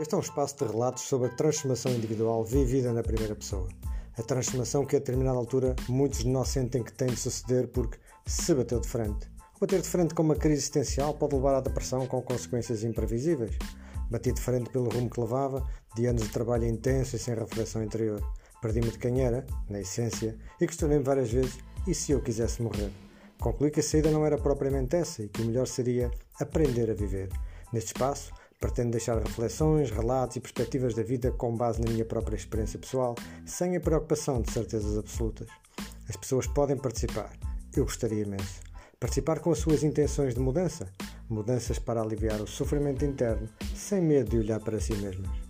Este é um espaço de relatos sobre a transformação individual vivida na primeira pessoa. A transformação que a determinada altura muitos de nós sentem que tem de suceder porque se bateu de frente. Bater de frente com uma crise existencial pode levar à depressão com consequências imprevisíveis. Bati de frente pelo rumo que levava, de anos de trabalho intenso e sem reflexão interior. Perdi-me de quem era, na essência, e questionei-me várias vezes: e se eu quisesse morrer? Concluí que a saída não era propriamente essa e que o melhor seria aprender a viver. Neste espaço, Pretendo deixar reflexões, relatos e perspectivas da vida com base na minha própria experiência pessoal, sem a preocupação de certezas absolutas. As pessoas podem participar. Eu gostaria imenso. Participar com as suas intenções de mudança, mudanças para aliviar o sofrimento interno, sem medo de olhar para si mesmas.